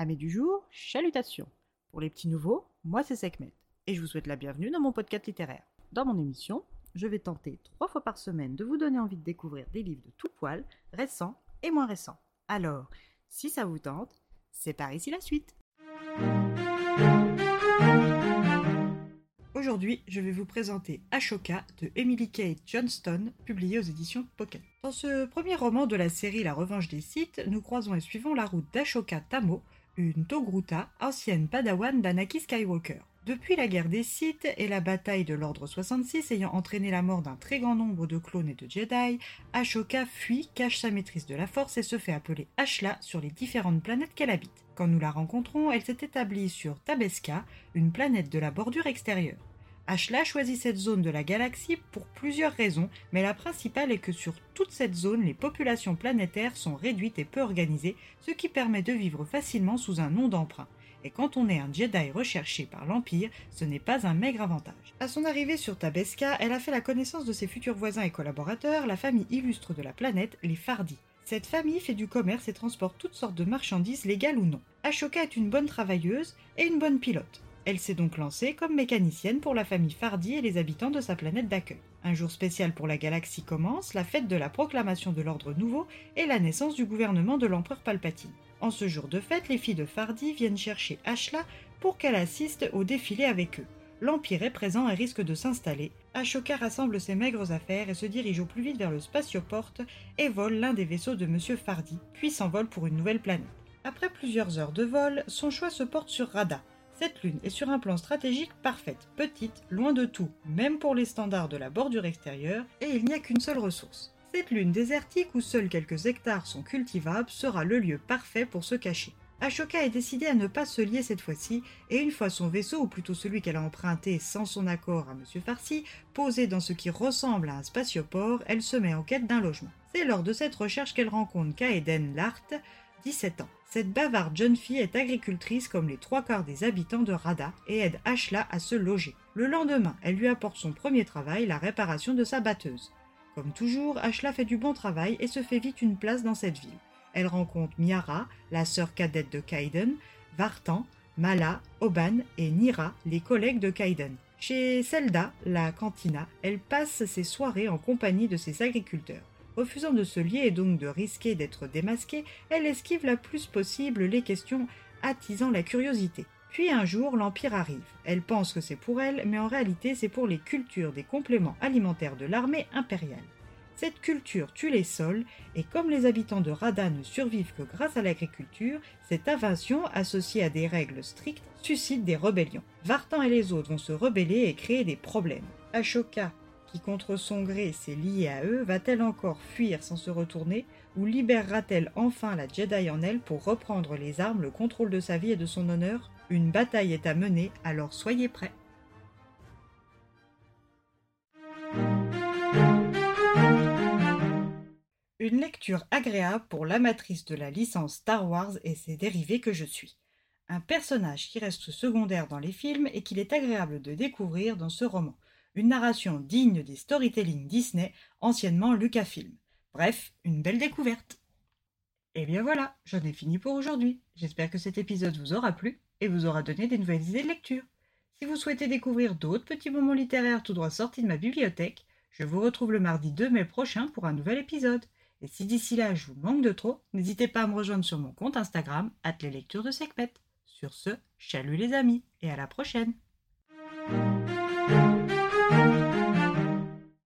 Amis du jour, chalutations. Pour les petits nouveaux, moi c'est Sekhmet et je vous souhaite la bienvenue dans mon podcast littéraire. Dans mon émission, je vais tenter trois fois par semaine de vous donner envie de découvrir des livres de tout poil, récents et moins récents. Alors, si ça vous tente, c'est par ici la suite. Aujourd'hui, je vais vous présenter Ashoka de Emily Kate Johnston, publié aux éditions Pocket. Dans ce premier roman de la série La Revanche des Sith, nous croisons et suivons la route d'Ashoka Tamo, une Togruta, ancienne padawan d'Anakin Skywalker. Depuis la guerre des Sith et la bataille de l'Ordre 66 ayant entraîné la mort d'un très grand nombre de clones et de Jedi, Ashoka fuit, cache sa maîtrise de la force et se fait appeler Ashla sur les différentes planètes qu'elle habite. Quand nous la rencontrons, elle s'est établie sur Tabeska, une planète de la bordure extérieure. Ashla choisit cette zone de la galaxie pour plusieurs raisons, mais la principale est que sur toute cette zone, les populations planétaires sont réduites et peu organisées, ce qui permet de vivre facilement sous un nom d'emprunt. Et quand on est un Jedi recherché par l'Empire, ce n'est pas un maigre avantage. À son arrivée sur Tabeska, elle a fait la connaissance de ses futurs voisins et collaborateurs, la famille illustre de la planète, les Fardi. Cette famille fait du commerce et transporte toutes sortes de marchandises légales ou non. Ashoka est une bonne travailleuse et une bonne pilote. Elle s'est donc lancée comme mécanicienne pour la famille Fardy et les habitants de sa planète d'accueil. Un jour spécial pour la galaxie commence, la fête de la proclamation de l'ordre nouveau et la naissance du gouvernement de l'empereur Palpatine. En ce jour de fête, les filles de Fardy viennent chercher Ashla pour qu'elle assiste au défilé avec eux. L'Empire est présent et risque de s'installer. Ashoka rassemble ses maigres affaires et se dirige au plus vite vers le spatioport et vole l'un des vaisseaux de Monsieur Fardy, puis s'envole pour une nouvelle planète. Après plusieurs heures de vol, son choix se porte sur Rada, cette lune est sur un plan stratégique parfaite, petite, loin de tout, même pour les standards de la bordure extérieure, et il n'y a qu'une seule ressource. Cette lune désertique où seuls quelques hectares sont cultivables sera le lieu parfait pour se cacher. Ashoka est décidé à ne pas se lier cette fois-ci, et une fois son vaisseau, ou plutôt celui qu'elle a emprunté sans son accord à M. Farsi, posé dans ce qui ressemble à un spatioport, elle se met en quête d'un logement. C'est lors de cette recherche qu'elle rencontre Kaeden Lart, 17 ans. Cette bavarde jeune fille est agricultrice comme les trois quarts des habitants de Rada et aide Ashla à se loger. Le lendemain, elle lui apporte son premier travail, la réparation de sa batteuse. Comme toujours, Ashla fait du bon travail et se fait vite une place dans cette ville. Elle rencontre Miara, la sœur cadette de Kaiden, Vartan, Mala, Oban et Nira, les collègues de Kaiden. Chez Zelda, la cantina, elle passe ses soirées en compagnie de ses agriculteurs. Refusant de se lier et donc de risquer d'être démasquée, elle esquive la plus possible les questions attisant la curiosité. Puis un jour, l'Empire arrive. Elle pense que c'est pour elle, mais en réalité c'est pour les cultures des compléments alimentaires de l'armée impériale. Cette culture tue les sols, et comme les habitants de Rada ne survivent que grâce à l'agriculture, cette invasion, associée à des règles strictes, suscite des rébellions. Vartan et les autres vont se rebeller et créer des problèmes. Ashoka, qui contre son gré s'est liée à eux, va-t-elle encore fuir sans se retourner, ou libérera-t-elle enfin la Jedi en elle pour reprendre les armes, le contrôle de sa vie et de son honneur? Une bataille est à mener, alors soyez prêts. Une lecture agréable pour l'amatrice de la licence Star Wars et ses dérivés que je suis. Un personnage qui reste secondaire dans les films et qu'il est agréable de découvrir dans ce roman une narration digne des storytelling Disney, anciennement Lucasfilm. Bref, une belle découverte. Et eh bien voilà, j'en ai fini pour aujourd'hui. J'espère que cet épisode vous aura plu et vous aura donné des nouvelles idées de lecture. Si vous souhaitez découvrir d'autres petits moments littéraires tout droit sortis de ma bibliothèque, je vous retrouve le mardi 2 mai prochain pour un nouvel épisode. Et si d'ici là je vous manque de trop, n'hésitez pas à me rejoindre sur mon compte Instagram, les lectures de Secpet. Sur ce, chalut les amis, et à la prochaine! thank you